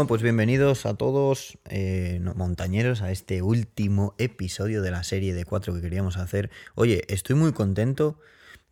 Bueno, pues bienvenidos a todos, eh, no, montañeros, a este último episodio de la serie de cuatro que queríamos hacer. Oye, estoy muy contento.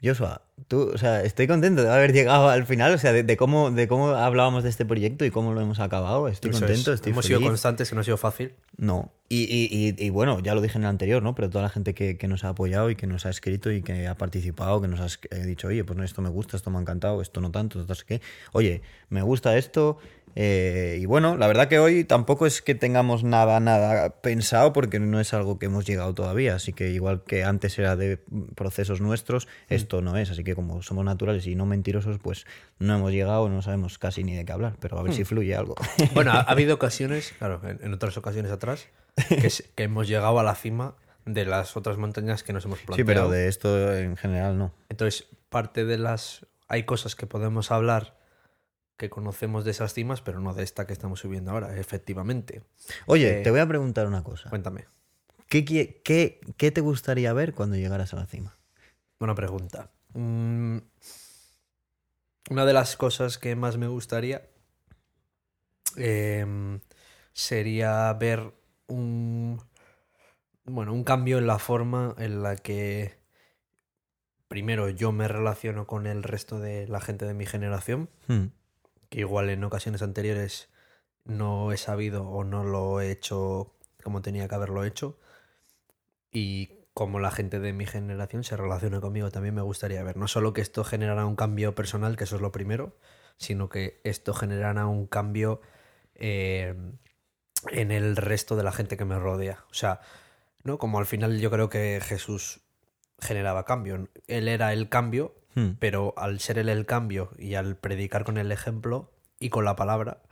Joshua, tú, o sea, estoy contento de haber llegado al final, o sea, de, de cómo, de cómo hablábamos de este proyecto y cómo lo hemos acabado. Estoy Eso contento, es. estoy Hemos feliz. sido constantes, que no ha sido fácil. No. Y, y- y- y bueno, ya lo dije en el anterior, ¿no? Pero toda la gente que, que nos ha apoyado y que nos ha escrito y que ha participado, que nos ha eh, dicho, oye, pues no, esto me gusta, esto me ha encantado, esto no tanto, no sé qué. Oye, me gusta esto. Eh, y bueno, la verdad que hoy tampoco es que tengamos nada, nada pensado porque no es algo que hemos llegado todavía. Así que igual que antes era de procesos nuestros, esto no es. Así que como somos naturales y no mentirosos, pues no hemos llegado, no sabemos casi ni de qué hablar. Pero a ver si fluye algo. Bueno, ha, ha habido ocasiones, claro, en, en otras ocasiones atrás, que, hemos llegado a la cima de las otras montañas que nos hemos sí, planteado. pero de esto en general no. Entonces, parte de las... Hay cosas que podemos hablar que conocemos de esas cimas, pero no de esta que estamos subiendo ahora, efectivamente. Oye, Eh, te voy a preguntar una cosa. Cuéntame. ¿Qué, qué, qué te gustaría ver cuando llegaras a la cima? Buena pregunta. Mm, una de las cosas que más me gustaría em, sería ver un bueno, un cambio en la forma en la que primero yo me relaciono con el resto de la gente de mi generación, Hmm, que igual en ocasiones anteriores no he sabido o no lo he hecho como tenía que haberlo hecho. Y como la gente de mi generación se relaciona conmigo también me gustaría ver. No solo que esto generara un cambio personal, que eso es lo primero, sino que esto generara un cambio eh, en el resto de la gente que me rodea. O sea, ¿no? Como al final yo creo que Jesús generaba cambio. Él era el cambio, hmm. pero al ser él el cambio y al predicar con el ejemplo y con la palabra,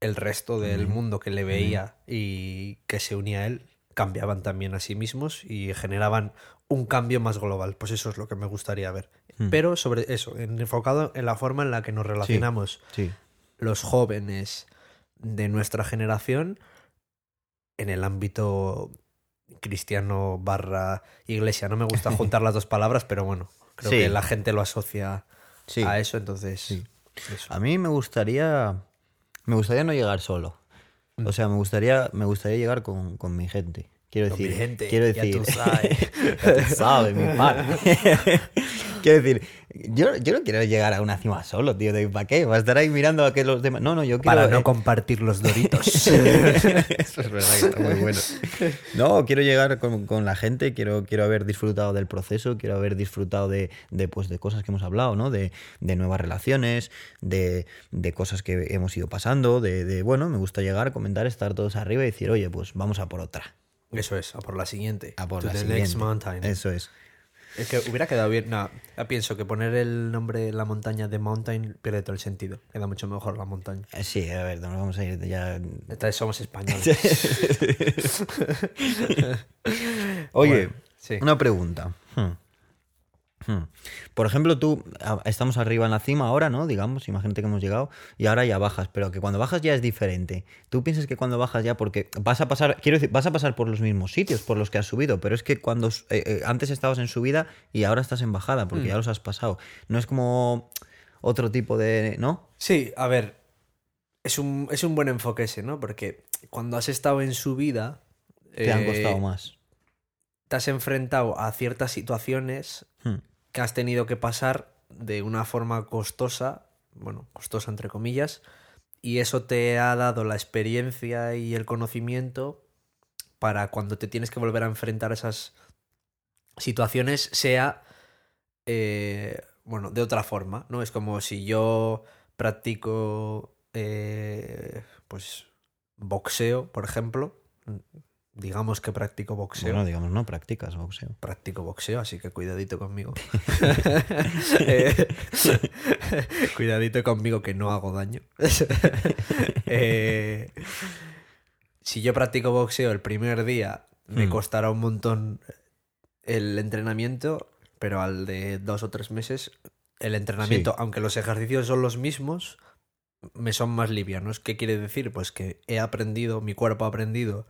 el resto del mundo que le veía y que se unía a él cambiaban también a sí mismos y generaban un cambio más global. Pues eso es lo que me gustaría ver. Hmm. Pero sobre eso, en- enfocado en la forma en la que nos relacionamos Sí. los jóvenes de nuestra generación en el ámbito cristiano barra iglesia. No me gusta juntar las dos palabras, pero bueno, creo Sí. que la gente lo asocia Sí. a eso, entonces Sí. eso. A mí me gustaría. Me gustaría no llegar solo. Mm. O sea, me gustaría, me gustaría llegar con, con mi gente. Quiero Con decir. mi gente, quiero ya decir. tú sabes. Ya tú sabes, mi pan. quiero decir, yo, yo no quiero llegar a una cima solo, tío. de- ¿Para qué? ¿Va a estar ahí mirando a que los demás.? No, no, yo quiero. Para no eh, compartir los doritos. Eso es verdad que está muy bueno. No, quiero llegar con, con la gente, quiero, quiero haber disfrutado del proceso, quiero haber disfrutado de, de, pues, de cosas que hemos hablado, ¿no? De, de nuevas relaciones, de, de cosas que hemos ido pasando, de, de, bueno, me gusta llegar, comentar, estar todos arriba y decir, oye, pues vamos a por otra. Eso es, a por la siguiente. A por To la the siguiente. next mountain. Eso es. Es que hubiera quedado bien. No, pienso que poner el nombre la montaña de mountain pierde todo el sentido. Queda mucho mejor la montaña. Eh, Sí, a ver, nos vamos a ir ya. Entonces somos españoles. Oye, Bueno, sí. una pregunta. Hmm. Hmm. Por ejemplo, tú, estamos arriba en la cima ahora, ¿no? Digamos, imagínate que hemos llegado y ahora ya bajas, pero que cuando bajas ya es diferente. Tú piensas que cuando bajas ya, porque vas a pasar, quiero decir, vas a pasar por los mismos sitios por los que has subido, pero es que cuando eh, eh, antes estabas en subida y ahora estás en bajada, porque ya los has pasado. No es como otro tipo de, ¿no? Sí, a ver, es un, es un buen enfoque ese, ¿no? Porque cuando has estado en su vida... Te han eh, costado más. Te has enfrentado a ciertas situaciones Hmm. Que has tenido que pasar de una forma costosa, bueno, costosa entre comillas, y eso te ha dado la experiencia y el conocimiento para cuando te tienes que volver a enfrentar a esas situaciones sea, eh, bueno, de otra forma, ¿no? Es como si yo practico, eh, pues, boxeo, por ejemplo, digamos que practico boxeo Bueno, digamos, no practicas boxeo. practico boxeo, así que cuidadito conmigo. Eh, cuidadito conmigo que no hago daño. Eh, si yo practico boxeo el primer día, me Hmm. costará un montón el entrenamiento, pero al de dos o tres meses, el entrenamiento, Sí. aunque los ejercicios son los mismos, me son más livianos. ¿Qué quiere decir? Pues que he aprendido, mi cuerpo ha aprendido,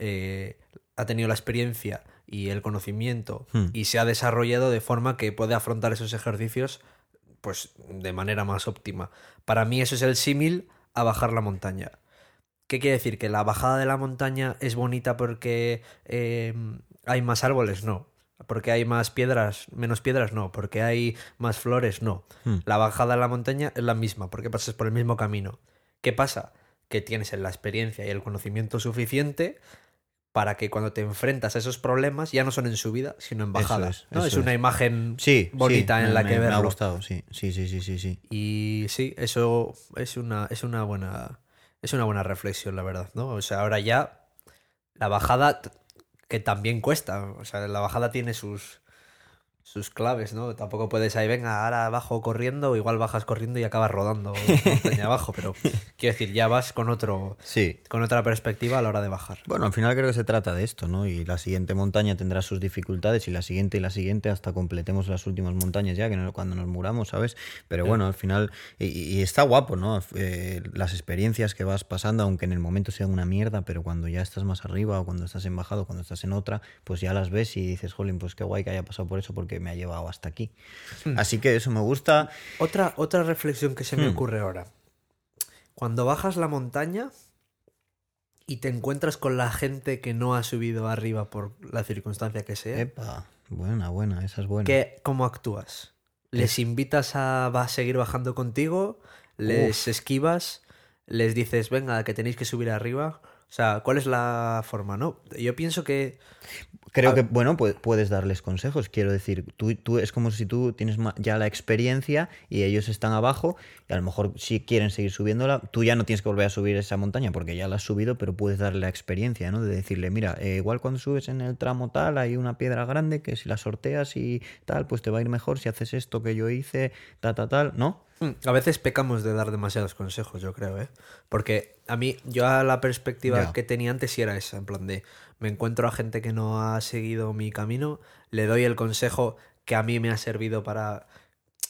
eh, ha tenido la experiencia y el conocimiento Hmm. y se ha desarrollado de forma que puede afrontar esos ejercicios pues de manera más óptima. Para mí eso es el símil a bajar la montaña. ¿Qué quiere decir? ¿Que la bajada de la montaña es bonita porque eh, hay más árboles? No. Porque hay más piedras, menos piedras, no. Porque hay más flores, no. Hmm. La bajada de la montaña es la misma, porque pasas por el mismo camino. ¿Qué pasa? Que tienes la experiencia y el conocimiento suficiente para que cuando te enfrentas a esos problemas ya no son en subida, sino en bajada. es, ¿no? es una es. imagen Sí, bonita sí, en la me- que Me ha verlo. gustado, sí. Sí, sí, sí, sí, sí. Y sí, eso es una, es una buena. Es una buena reflexión, la verdad, ¿no? O sea, ahora ya la bajada, que también cuesta. O sea, la bajada tiene sus, sus claves, ¿no? Tampoco puedes ahí, venga, ahora bajo corriendo, o igual bajas corriendo y acabas rodando montaña abajo, pero quiero decir, ya vas con otro, Sí. con otra perspectiva a la hora de bajar. Bueno, al final creo que se trata de esto, ¿no? Y la siguiente montaña tendrá sus dificultades y la siguiente y la siguiente hasta completemos las últimas montañas ya, que no- cuando nos muramos, ¿sabes? Pero bueno, al final, y, y está guapo, ¿no? Eh, las experiencias que vas pasando, aunque en el momento sean una mierda, pero cuando ya estás más arriba o cuando estás en bajado, cuando estás en otra, pues ya las ves y dices, jolín, pues qué guay que haya pasado por eso porque me ha llevado hasta aquí. Así que eso me gusta. Otra, otra reflexión que se me Hmm. ocurre ahora. Cuando bajas la montaña y te encuentras con la gente que no ha subido arriba por la circunstancia que sea, Epa, buena, buena, esa es buena. ¿qué- ¿cómo actúas? ¿Les invitas a, va a seguir bajando contigo? ¿Les esquivas? ¿Les dices, venga, que tenéis que subir arriba? O sea, ¿cuál es la forma, no? Yo pienso que... Creo A- que, bueno, pu- puedes darles consejos. Quiero decir, tú, tú es como si tú tienes ya la experiencia y ellos están abajo y a lo mejor si quieren seguir subiéndola, tú ya no tienes que volver a subir esa montaña porque ya la has subido, pero puedes darle la experiencia, ¿no? De decirle, mira, eh, igual cuando subes en el tramo tal hay una piedra grande que si la sorteas y tal, pues te va a ir mejor si haces esto que yo hice, ta, ta, tal, ¿no? Hmm, A veces pecamos de dar demasiados consejos, yo creo, ¿eh? Porque a mí, yo a la perspectiva que tenía antes sí era esa, en plan de, me encuentro a gente que no ha seguido mi camino, le doy el consejo que a mí me ha servido para,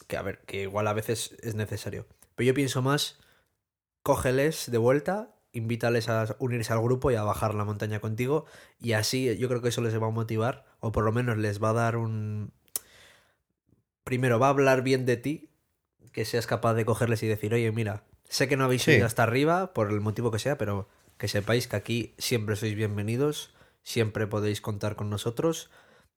que a ver, que igual a veces es necesario. Pero yo pienso más, cógeles de vuelta, invítales a unirse al grupo y a bajar la montaña contigo, y así yo creo que eso les va a motivar, o por lo menos les va a dar un... Primero, va a hablar bien de ti, que seas capaz de cogerles y decir, oye, mira, sé que no habéis Sí. subido hasta arriba, por el motivo que sea, pero que sepáis que aquí siempre sois bienvenidos, siempre podéis contar con nosotros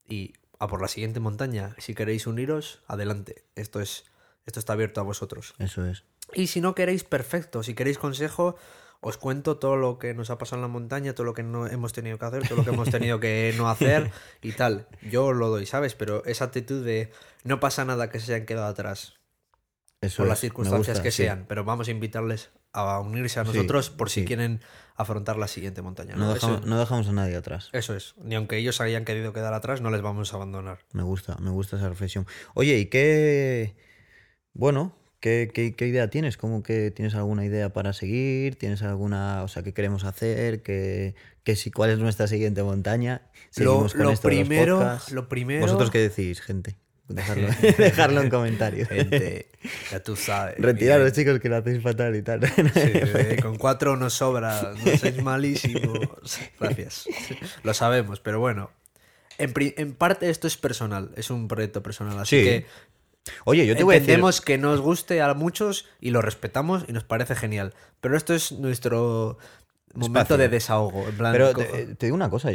y a por la siguiente montaña, si queréis uniros, adelante. Esto es esto está abierto a vosotros. Eso es. Y si no queréis, perfecto. Si queréis consejo, os cuento todo lo que nos ha pasado en la montaña, todo lo que no hemos tenido que hacer, todo lo que hemos tenido que no hacer y tal. Yo os lo doy, ¿sabes? Pero esa actitud de no pasa nada que se hayan quedado atrás Eso por las es. Circunstancias gusta, que sí. sean, pero vamos a invitarles a unirse a Sí, nosotros por si sí. quieren afrontar la siguiente montaña. ¿no? Dejamos, no dejamos a nadie atrás. eso es. Ni aunque ellos hayan querido quedar atrás, no les vamos a abandonar. Me gusta, me gusta esa reflexión. Oye, ¿y qué, bueno, qué, qué- qué idea tienes? ¿Cómo que tienes alguna idea para seguir? ¿Tienes alguna, o sea, qué queremos hacer? ¿Qué, qué si, ¿Cuál es nuestra siguiente montaña? Lo, lo primero, lo primero. ¿Vosotros qué decís, gente? Dejarlo, dejarlo en comentarios. Gente, ya tú sabes. Retiraros, miren. chicos, que lo hacéis fatal y tal. Sí, eh, con cuatro nos sobra, no sois malísimos. Gracias. Lo sabemos, pero bueno. En, en parte esto es personal, es un proyecto personal, así Sí. que Oye, yo te voy a decir... entendemos que nos guste a muchos y lo respetamos y nos parece genial. Pero esto es nuestro momento de desahogo. En plan, Pero cojo- te, te digo una cosa,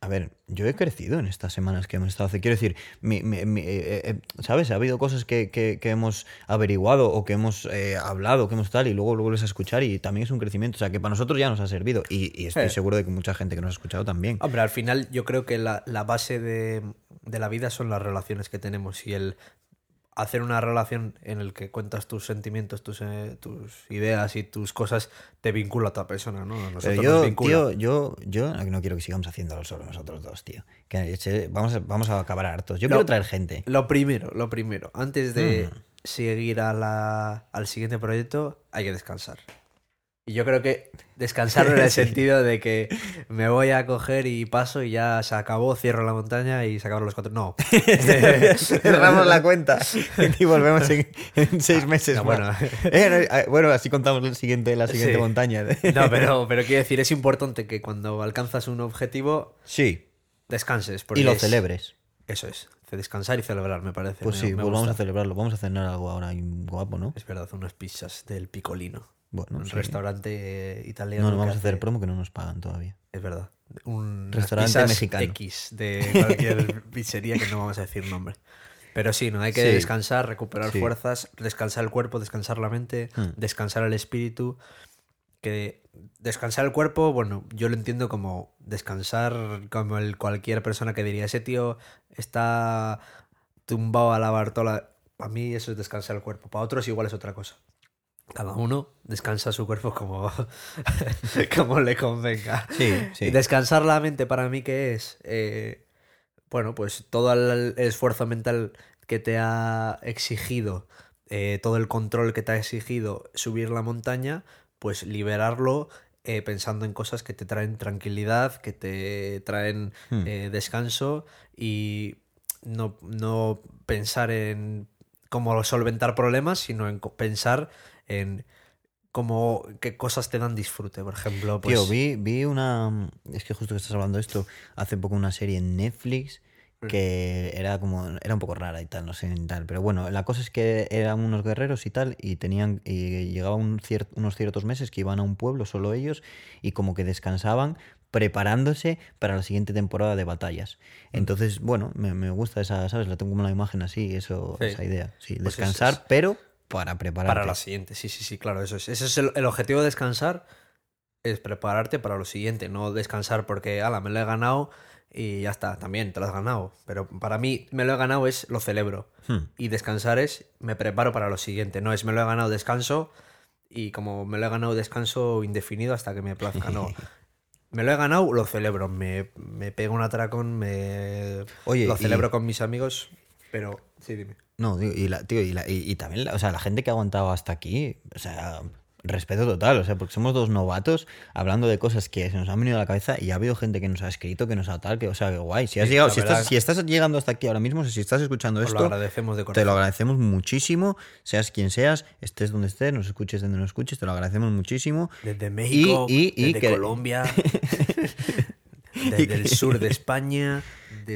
a ver, yo he crecido en estas semanas que hemos estado. Quiero decir, mi- mi- mi- eh, eh, ¿sabes? Ha habido cosas que, que- que hemos averiguado o que hemos eh, hablado, que hemos tal, y luego lo vuelves a escuchar y también es un crecimiento. O sea, que para nosotros ya nos ha servido. Y, y estoy Eh. seguro de que mucha gente que nos ha escuchado también. Hombre, al final yo creo que la, la base de, de la vida son las relaciones que tenemos y el hacer una relación en el que cuentas tus sentimientos, tus, eh, tus ideas y tus cosas te vincula a otra persona, ¿no? A nosotros Pero nos yo, vincula. tío, yo, yo no quiero que sigamos haciéndolo solo nosotros dos, tío. Que vamos, a, vamos a acabar hartos. Yo quiero traer gente. Lo primero, lo primero, antes de Mm. seguir a la, al siguiente proyecto, hay que descansar. Y yo creo que descansar en el sentido de que me voy a coger y paso y ya se acabó, cierro la montaña y se acabaron los cuatro. No. Cerramos la cuenta y volvemos en, en seis meses. No, más. bueno. Eh, no, eh, bueno, así contamos el siguiente, la siguiente Sí. montaña. No, pero, pero quiero decir, es importante que cuando alcanzas un objetivo Sí, descanses. y lo es- celebres. Eso es. Descansar y celebrar, me parece. Pues me- sí, me pues vamos a celebrarlo. Vamos a cenar algo ahora guapo, ¿no? Es verdad, unas pizzas del picolino. Bueno, un sí. restaurante italiano. No, no vamos a hacer hace- promo que no nos pagan todavía. Es verdad. Un Restaurante mexicano. X de cualquier pizzería que no vamos a decir nombre. Pero sí, no hay que Sí. descansar, recuperar Sí. fuerzas, descansar el cuerpo, descansar la mente, Hmm. descansar el espíritu. Que descansar el cuerpo, bueno, yo lo entiendo como descansar como el cualquier persona que diría, ese tío está tumbado a la Bartola. Para mí eso es descansar el cuerpo. Para otros igual es otra cosa. Cada uno descansa su cuerpo como, como le convenga. Sí, sí. Descansar la mente para mí, ¿qué es? Eh, bueno, pues todo el esfuerzo mental que te ha exigido, eh, todo el control que te ha exigido subir la montaña, pues liberarlo eh, pensando en cosas que te traen tranquilidad, que te traen Hmm. eh, descanso y no, no pensar en cómo solventar problemas, sino en pensar en cómo qué cosas te dan disfrute. Por ejemplo, pues, Tío, vi, vi una. Es que justo que estás hablando de esto, hace poco una serie en Netflix que era como. Era un poco rara y tal, no sé y tal. Pero bueno, la cosa es que eran unos guerreros y tal, y tenían. Y llegaban un cier- unos ciertos meses que iban a un pueblo, solo ellos, y como que descansaban preparándose para la siguiente temporada de batallas. Entonces, bueno, me, me gusta esa, ¿sabes? La tengo como una imagen así, eso, Sí. esa idea. Sí, Pues descansar, es. pero para prepararte. Para la siguiente, sí, sí, sí, claro, eso es. Ese es el, el objetivo de descansar, es prepararte para lo siguiente, no descansar porque, ala, me lo he ganado y ya está, también te lo has ganado. Pero para mí, me lo he ganado es lo celebro. Hmm. Y descansar es me preparo para lo siguiente, no es me lo he ganado descanso y como me lo he ganado descanso indefinido hasta que me plazca, no. Me lo he ganado, lo celebro, me, me pego un atracón, me Oye, lo y- celebro con mis amigos, pero sí, dime. No, digo, y, la, tío, y, la- y- y también, la, o sea, la gente que ha aguantado hasta aquí, o sea, respeto total, o sea, porque somos dos novatos hablando de cosas que se nos han venido a la cabeza y ha habido gente que nos ha escrito, que nos ha tal, que, o sea, que guay. Si, has Sí, llegado, si, estás, si estás llegando hasta aquí ahora mismo, si estás escuchando lo esto, agradecemos de te lo agradecemos muchísimo, seas quien seas, estés donde estés, nos escuches donde nos escuches, te lo agradecemos muchísimo. Desde México, y desde que- Colombia, desde el sur de España,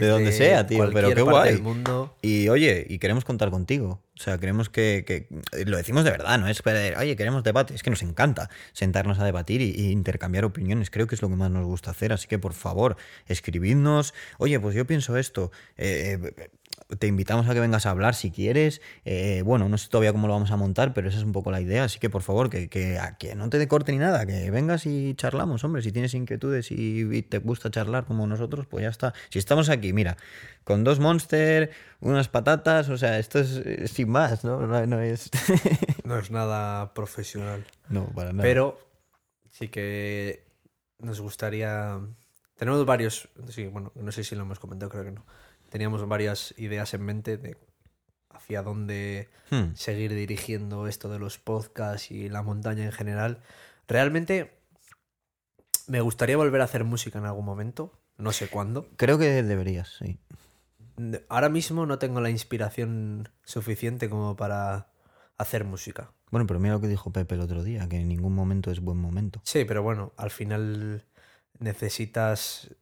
desde donde sea, tío, pero qué guay. del mundo. Y oye, y queremos contar contigo. O sea, queremos que, que- Lo decimos de verdad, no es que, oye, queremos debate. Es que nos encanta sentarnos a debatir y, y intercambiar opiniones. Creo que es lo que más nos gusta hacer. Así que, por favor, escribidnos. Oye, pues yo pienso esto. Eh, eh, te invitamos a que vengas a hablar si quieres. Eh, bueno, no sé todavía cómo lo vamos a montar, pero esa es un poco la idea. Así que, por favor, que, que, a- que no te dé corte ni nada. Que vengas y charlamos, hombre. Si tienes inquietudes y, y te gusta charlar como nosotros, pues ya está. Si estamos aquí, mira, con dos monster, unas patatas, o sea, esto es sin más, ¿no? No, no es. No es nada profesional. no, para nada. Pero sí que nos gustaría. Tenemos varios. Sí, bueno, no sé si lo hemos comentado, creo que no. Teníamos varias ideas en mente de hacia dónde Hmm. seguir dirigiendo esto de los podcasts y la montaña en general. Realmente me gustaría volver a hacer música en algún momento. No sé cuándo. Creo que deberías, sí. Ahora mismo no tengo la inspiración suficiente como para hacer música. Bueno, pero mira lo que dijo Pepe el otro día, que en ningún momento es buen momento. Sí, pero bueno, al final necesitas...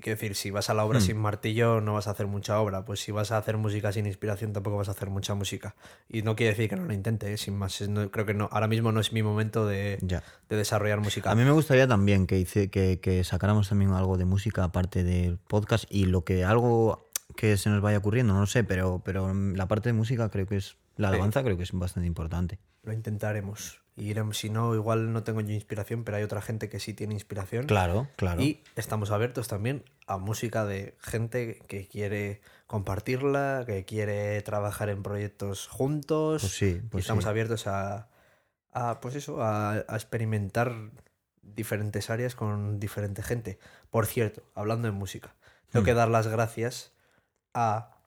Quiero decir, si vas a la obra Hmm. sin martillo no vas a hacer mucha obra. Pues si vas a hacer música sin inspiración tampoco vas a hacer mucha música. Y no quiere decir que no lo intente, ¿eh? sin más. No- creo que no, ahora mismo no es mi momento de, Ya. de desarrollar música. A mí me gustaría también que, hice, que, que sacáramos también algo de música aparte del podcast y lo que algo que se nos vaya ocurriendo, no lo sé, pero, pero la parte de música creo que es, la Sí. alabanza creo que es bastante importante. Lo intentaremos. Y si no, igual no tengo yo inspiración, pero hay otra gente que sí tiene inspiración. Claro, claro. Y estamos abiertos también a música de gente que quiere compartirla, que quiere trabajar en proyectos juntos. Pues sí, y pues estamos sí. abiertos a, a, pues eso, a, a experimentar diferentes áreas con diferente gente. Por cierto, hablando de música, tengo Hmm. que dar las gracias a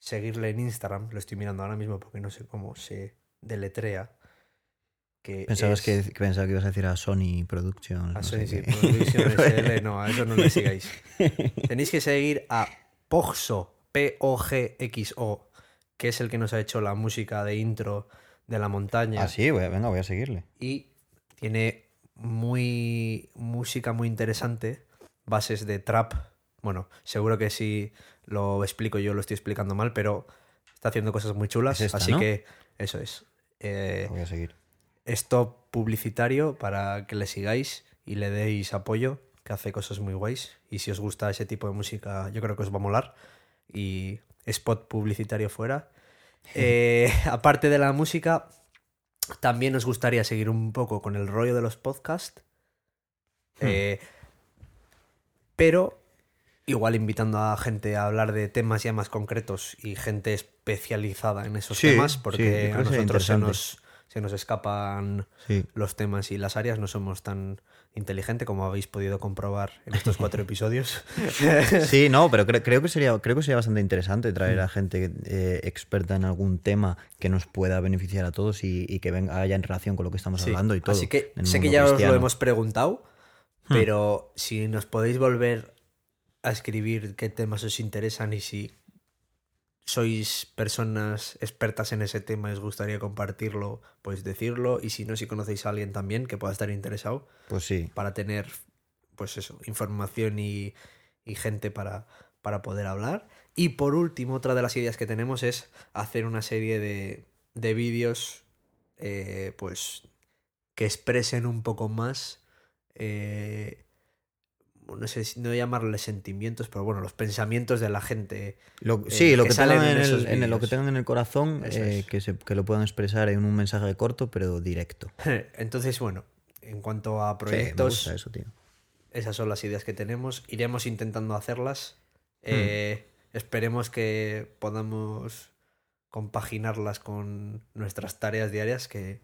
seguirle en Instagram. Lo estoy mirando ahora mismo porque no sé cómo se deletrea. Que Pensabas es- que, que pensaba que ibas a decir a Sony Productions. a no Sony, sí, SL, no, a eso no le sigáis. Tenéis que seguir a Pogso, P-O-G-X-O, que es el que nos ha hecho la música de intro de la montaña. Ah, sí, voy a- venga, voy a seguirle. Y tiene muy música muy interesante, bases de trap. Bueno, seguro que si lo explico yo lo estoy explicando mal, pero está haciendo cosas muy chulas. Es esta, así ¿no? que eso es. Eh, voy a seguir. Stop publicitario para que le sigáis y le deis apoyo, que hace cosas muy guays. Y si os gusta ese tipo de música, yo creo que os va a molar. Y spot publicitario fuera. Eh, aparte de la música, también nos gustaría seguir un poco con el rollo de los podcasts. Eh, pero igual invitando a gente a hablar de temas ya más concretos y gente especializada en esos Sí, temas, porque a nosotros se nos, se nos escapan Sí. los temas y las áreas, no somos tan inteligentes como habéis podido comprobar en estos cuatro episodios. Sí, no, pero cre- creo, que sería, creo que sería bastante interesante traer a gente eh, experta en algún tema que nos pueda beneficiar a todos y, y que venga, haya en relación con lo que estamos Sí, hablando y todo. Así que sé que ya os lo. Hmm. hemos preguntado, pero si nos podéis volver a escribir qué temas os interesan y si sois personas expertas en ese tema y os gustaría compartirlo, pues decirlo. Y si no, si conocéis a alguien también que pueda estar interesado Pues sí. para tener, pues eso, información y, y gente para, para poder hablar. Y por último, otra de las ideas que tenemos es hacer una serie de, de vídeos, eh, pues, que expresen un poco más, eh, no sé, si- no llamarle sentimientos, pero bueno, los pensamientos de la gente. Lo- eh, sí, lo que que, salen tengan en el, en el- lo que tengan en el corazón, eh, es. que, se, que lo puedan expresar en un mensaje corto, pero directo. Entonces, bueno, en cuanto a Sí, me proyectos, gusta eso, tío. Esas son las ideas que tenemos. Iremos intentando hacerlas. Hmm. Eh, esperemos que podamos compaginarlas con nuestras tareas diarias que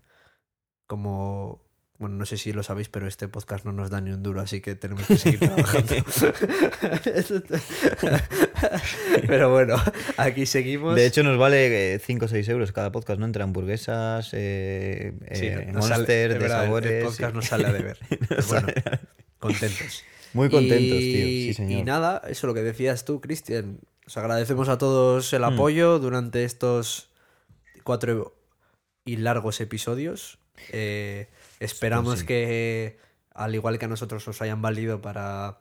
como bueno, no sé si lo sabéis, pero este podcast no nos da ni un duro, así que tenemos que seguir trabajando. pero bueno, aquí seguimos. De hecho, nos vale 5 o 6 euros cada podcast, ¿no? Entre hamburguesas, eh, Sí, eh, sale- monster, de de verdad, el- sabores. El podcast sí. nos sale a deber. Pero bueno, contentos. Muy contentos, Y- tío. Sí, señor. Y nada, eso lo que decías tú, Cristian. Os agradecemos a todos el apoyo durante estos cuatro y largos episodios. Eh, esperamos sí. que, al igual que a nosotros, os hayan valido para.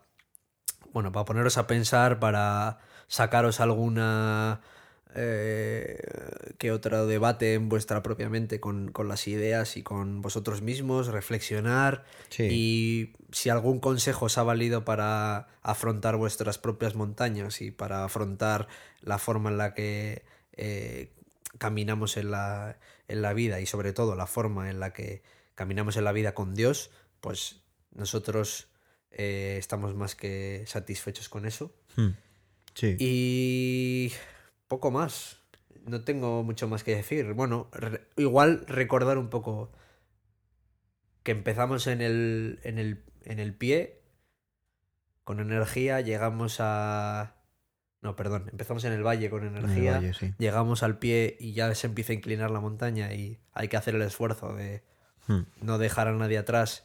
Bueno, para poneros a pensar, para sacaros alguna. eh, que otro debate en vuestra propia mente con, con las ideas y con vosotros mismos, reflexionar. Sí. Y si algún consejo os ha valido para afrontar vuestras propias montañas y para afrontar la forma en la que eh, caminamos en la, en la vida y sobre todo la forma en la que caminamos en la vida con Dios, pues nosotros eh, estamos más que satisfechos con eso. Hmm. Sí. Y poco más. No tengo mucho más que decir. Bueno, re- igual recordar un poco que empezamos en el, en el, en el pie, con energía, llegamos a... No, perdón, empezamos en el valle con energía, valle, sí. llegamos al pie y ya se empieza a inclinar la montaña y hay que hacer el esfuerzo de Hmm. no dejar a nadie atrás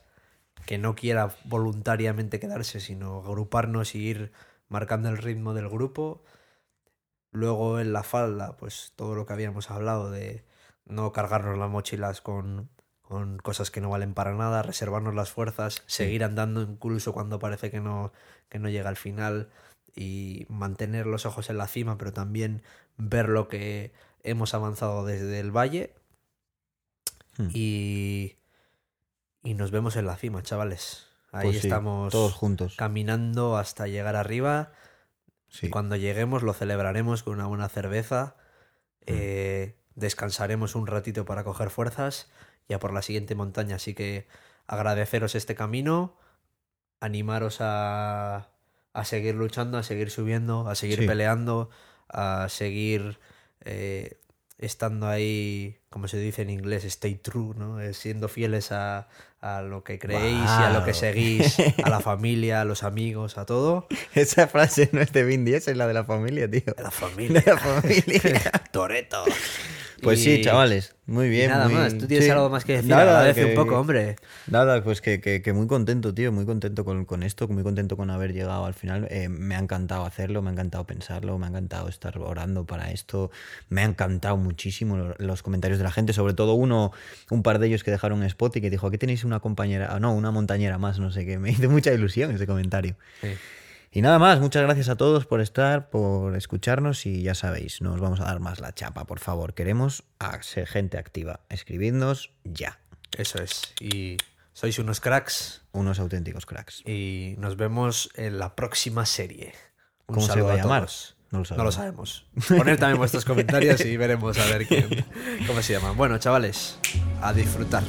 que no quiera voluntariamente quedarse, sino agruparnos y ir marcando el ritmo del grupo. Luego en la falda, pues todo lo que habíamos hablado de no cargarnos las mochilas con, con cosas que no valen para nada, reservarnos las fuerzas, seguir andando incluso cuando parece que no, que no llega al final y mantener los ojos en la cima, pero también ver lo que hemos avanzado desde el valle Hmm. y, y nos vemos en la cima, chavales. Ahí Pues sí, estamos Todos juntos. caminando hasta llegar arriba. Sí. Cuando lleguemos lo celebraremos con una buena cerveza. Mm. eh, descansaremos un ratito para coger fuerzas. Ya por la siguiente montaña. Así que agradeceros este camino. Animaros a, a seguir luchando, a seguir subiendo, a seguir Sí. peleando, a seguir eh, estando ahí, como se dice en inglés, stay true, ¿no? Eh, siendo fieles a, a lo que creéis y a lo que seguís, a la familia, a los amigos, a todo. Esa frase no es de Vin Diesel, es la de la familia, tío. La familia. De la familia. Toreto. Pues sí, chavales. Muy bien. nada muy- más. Tú tienes sí. algo más que decir. Nada, Agradece que- un poco, hombre. Nada, pues que, que- que muy contento, tío, muy contento con, con esto, muy contento con haber llegado al final. Eh, me ha encantado hacerlo, me ha encantado pensarlo, me ha encantado estar orando para esto, me ha encantado muchísimo lo- los comentarios de la gente, sobre todo uno, un par de ellos que dejaron spot y que dijo, aquí tenéis una compañera, no, una montañera más, no sé qué, me hizo mucha ilusión ese comentario. Sí. Y nada más, muchas gracias a todos por estar, por escucharnos y ya sabéis, no os vamos a dar más la chapa, por favor. Queremos a ser gente activa. Escribidnos ya. Eso es. Y sois unos cracks Unos auténticos cracks. y nos vemos en la próxima serie. Un ¿Cómo se va a llamar? No lo No lo sabemos. sabemos. Poned también vuestros comentarios y veremos a ver quién- cómo se llaman. Bueno, chavales, a disfrutar.